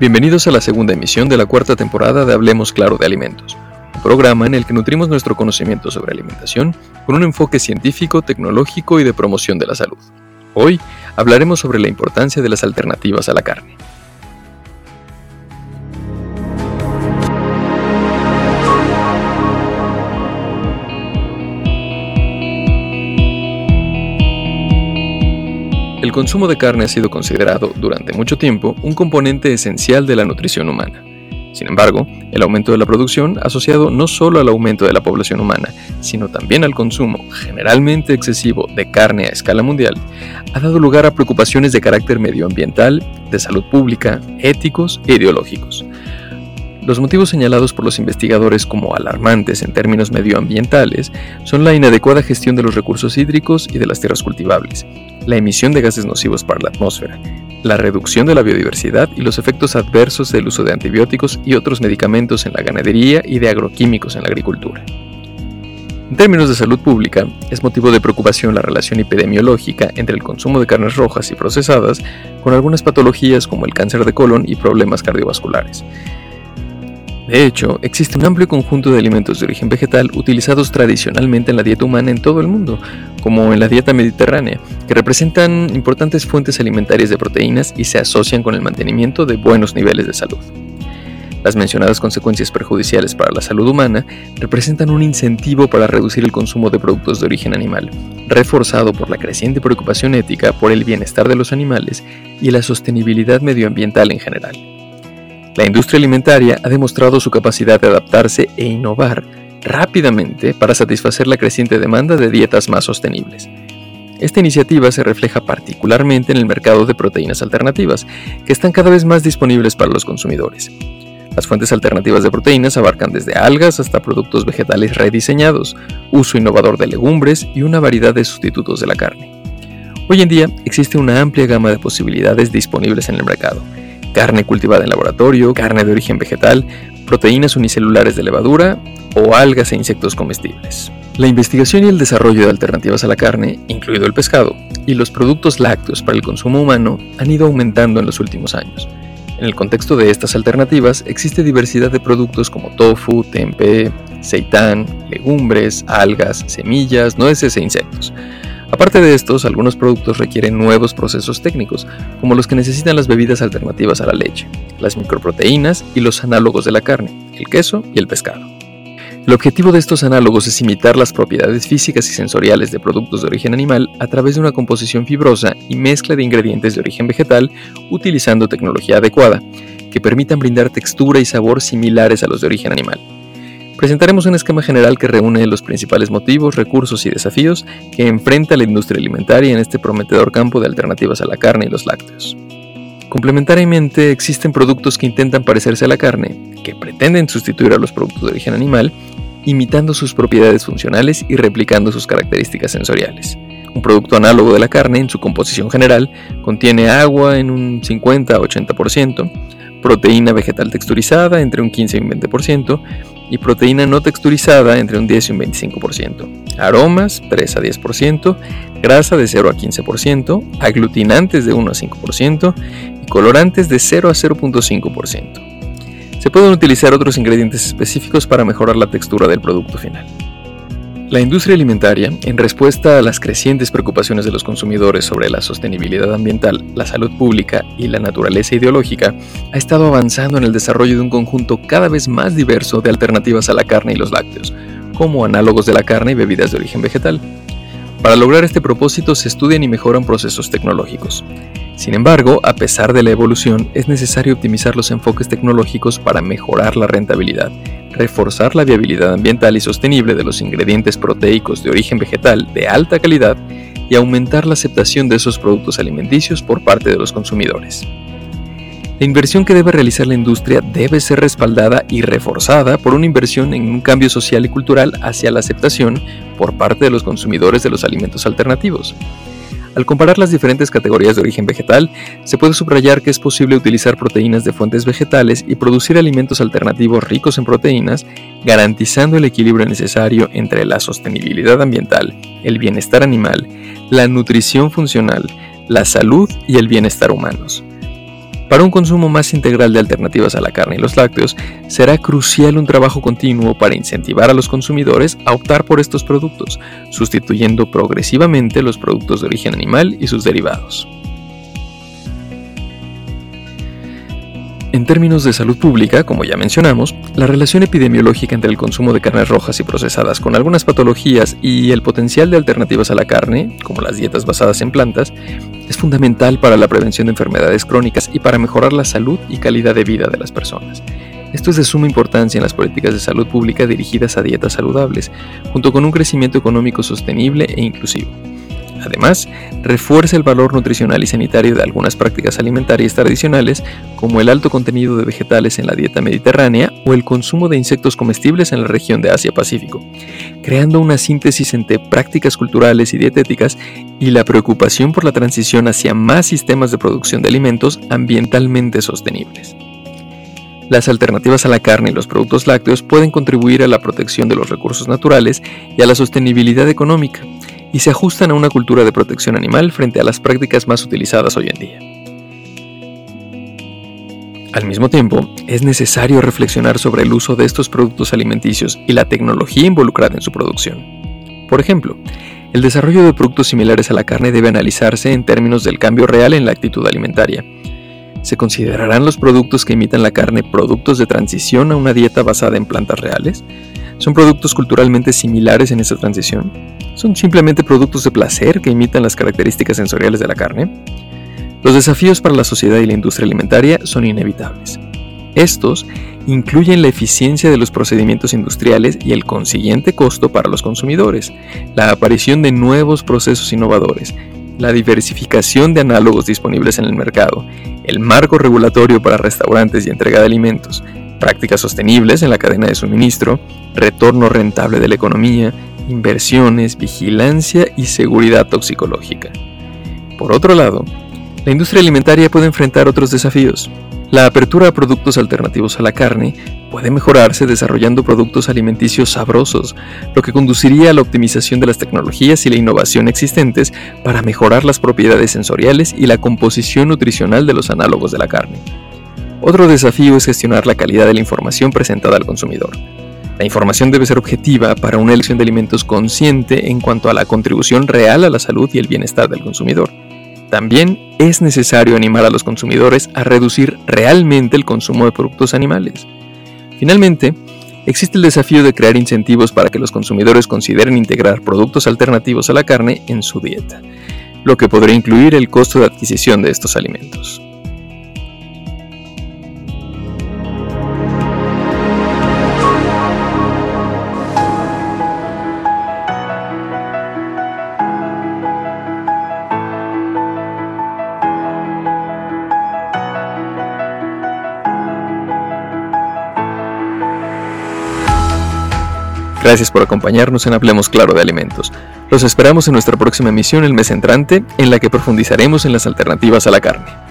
Bienvenidos a la segunda emisión de la cuarta temporada de Hablemos Claro de Alimentos, un programa en el que nutrimos nuestro conocimiento sobre alimentación con un enfoque científico, tecnológico y de promoción de la salud. Hoy hablaremos sobre la importancia de las alternativas a la carne. El consumo de carne ha sido considerado durante mucho tiempo un componente esencial de la nutrición humana. Sin embargo, el aumento de la producción, asociado no solo al aumento de la población humana, sino también al consumo generalmente excesivo de carne a escala mundial, ha dado lugar a preocupaciones de carácter medioambiental, de salud pública, éticos e ideológicos. Los motivos señalados por los investigadores como alarmantes en términos medioambientales son la inadecuada gestión de los recursos hídricos y de las tierras cultivables, la emisión de gases nocivos para la atmósfera, la reducción de la biodiversidad y los efectos adversos del uso de antibióticos y otros medicamentos en la ganadería y de agroquímicos en la agricultura. En términos de salud pública, es motivo de preocupación la relación epidemiológica entre el consumo de carnes rojas y procesadas con algunas patologías como el cáncer de colon y problemas cardiovasculares, de hecho, existe un amplio conjunto de alimentos de origen vegetal utilizados tradicionalmente en la dieta humana en todo el mundo, como en la dieta mediterránea, que representan importantes fuentes alimentarias de proteínas y se asocian con el mantenimiento de buenos niveles de salud. Las mencionadas consecuencias perjudiciales para la salud humana representan un incentivo para reducir el consumo de productos de origen animal, reforzado por la creciente preocupación ética por el bienestar de los animales y la sostenibilidad medioambiental en general. La industria alimentaria ha demostrado su capacidad de adaptarse e innovar rápidamente para satisfacer la creciente demanda de dietas más sostenibles. Esta iniciativa se refleja particularmente en el mercado de proteínas alternativas, que están cada vez más disponibles para los consumidores. Las fuentes alternativas de proteínas abarcan desde algas hasta productos vegetales rediseñados, uso innovador de legumbres y una variedad de sustitutos de la carne. Hoy en día existe una amplia gama de posibilidades disponibles en el mercado, carne cultivada en laboratorio, carne de origen vegetal, proteínas unicelulares de levadura o algas e insectos comestibles. La investigación y el desarrollo de alternativas a la carne, incluido el pescado, y los productos lácteos para el consumo humano han ido aumentando en los últimos años. En el contexto de estas alternativas existe diversidad de productos como tofu, tempeh, seitán, legumbres, algas, semillas, nueces e insectos. Aparte de estos, algunos productos requieren nuevos procesos técnicos, como los que necesitan las bebidas alternativas a la leche, las microproteínas y los análogos de la carne, el queso y el pescado. El objetivo de estos análogos es imitar las propiedades físicas y sensoriales de productos de origen animal a través de una composición fibrosa y mezcla de ingredientes de origen vegetal utilizando tecnología adecuada, que permitan brindar textura y sabor similares a los de origen animal. Presentaremos un esquema general que reúne los principales motivos, recursos y desafíos que enfrenta la industria alimentaria en este prometedor campo de alternativas a la carne y los lácteos. Complementariamente, existen productos que intentan parecerse a la carne, que pretenden sustituir a los productos de origen animal, imitando sus propiedades funcionales y replicando sus características sensoriales. Un producto análogo de la carne en su composición general contiene agua en un 50-80%, proteína vegetal texturizada entre un 15 y un 20%, y proteína no texturizada entre un 10 y un 25%, aromas 3 a 10%, grasa de 0 a 15%, aglutinantes de 1 a 5% y colorantes de 0 a 0.5%. Se pueden utilizar otros ingredientes específicos para mejorar la textura del producto final. La industria alimentaria, en respuesta a las crecientes preocupaciones de los consumidores sobre la sostenibilidad ambiental, la salud pública y la naturaleza ideológica, ha estado avanzando en el desarrollo de un conjunto cada vez más diverso de alternativas a la carne y los lácteos, como análogos de la carne y bebidas de origen vegetal. Para lograr este propósito se estudian y mejoran procesos tecnológicos. Sin embargo, a pesar de la evolución, es necesario optimizar los enfoques tecnológicos para mejorar la rentabilidad reforzar la viabilidad ambiental y sostenible de los ingredientes proteicos de origen vegetal de alta calidad y aumentar la aceptación de esos productos alimenticios por parte de los consumidores. La inversión que debe realizar la industria debe ser respaldada y reforzada por una inversión en un cambio social y cultural hacia la aceptación por parte de los consumidores de los alimentos alternativos. Al comparar las diferentes categorías de origen vegetal, se puede subrayar que es posible utilizar proteínas de fuentes vegetales y producir alimentos alternativos ricos en proteínas, garantizando el equilibrio necesario entre la sostenibilidad ambiental, el bienestar animal, la nutrición funcional, la salud y el bienestar humanos. Para un consumo más integral de alternativas a la carne y los lácteos, será crucial un trabajo continuo para incentivar a los consumidores a optar por estos productos, sustituyendo progresivamente los productos de origen animal y sus derivados. En términos de salud pública, como ya mencionamos, la relación epidemiológica entre el consumo de carnes rojas y procesadas con algunas patologías y el potencial de alternativas a la carne, como las dietas basadas en plantas, es fundamental para la prevención de enfermedades crónicas y para mejorar la salud y calidad de vida de las personas. Esto es de suma importancia en las políticas de salud pública dirigidas a dietas saludables, junto con un crecimiento económico sostenible e inclusivo. Además, refuerza el valor nutricional y sanitario de algunas prácticas alimentarias tradicionales, como el alto contenido de vegetales en la dieta mediterránea o el consumo de insectos comestibles en la región de Asia-Pacífico, creando una síntesis entre prácticas culturales y dietéticas y la preocupación por la transición hacia más sistemas de producción de alimentos ambientalmente sostenibles. Las alternativas a la carne y los productos lácteos pueden contribuir a la protección de los recursos naturales y a la sostenibilidad económica, y se ajustan a una cultura de protección animal frente a las prácticas más utilizadas hoy en día. Al mismo tiempo, es necesario reflexionar sobre el uso de estos productos alimenticios y la tecnología involucrada en su producción. Por ejemplo, el desarrollo de productos similares a la carne debe analizarse en términos del cambio real en la actitud alimentaria. ¿Se considerarán los productos que imitan la carne productos de transición a una dieta basada en plantas reales? ¿Son productos culturalmente similares en esa transición? ¿Son simplemente productos de placer que imitan las características sensoriales de la carne? Los desafíos para la sociedad y la industria alimentaria son inevitables. Estos incluyen la eficiencia de los procedimientos industriales y el consiguiente costo para los consumidores, la aparición de nuevos procesos innovadores, la diversificación de análogos disponibles en el mercado, el marco regulatorio para restaurantes y entrega de alimentos, prácticas sostenibles en la cadena de suministro, retorno rentable de la economía, inversiones, vigilancia y seguridad toxicológica. Por otro lado, la industria alimentaria puede enfrentar otros desafíos. La apertura a productos alternativos a la carne puede mejorarse desarrollando productos alimenticios sabrosos, lo que conduciría a la optimización de las tecnologías y la innovación existentes para mejorar las propiedades sensoriales y la composición nutricional de los análogos de la carne. Otro desafío es gestionar la calidad de la información presentada al consumidor. La información debe ser objetiva para una elección de alimentos consciente en cuanto a la contribución real a la salud y el bienestar del consumidor. También es necesario animar a los consumidores a reducir realmente el consumo de productos animales. Finalmente, existe el desafío de crear incentivos para que los consumidores consideren integrar productos alternativos a la carne en su dieta, lo que podría incluir el costo de adquisición de estos alimentos. Gracias por acompañarnos en Hablemos Claro de Alimentos. Los esperamos en nuestra próxima emisión el mes entrante, en la que profundizaremos en las alternativas a la carne.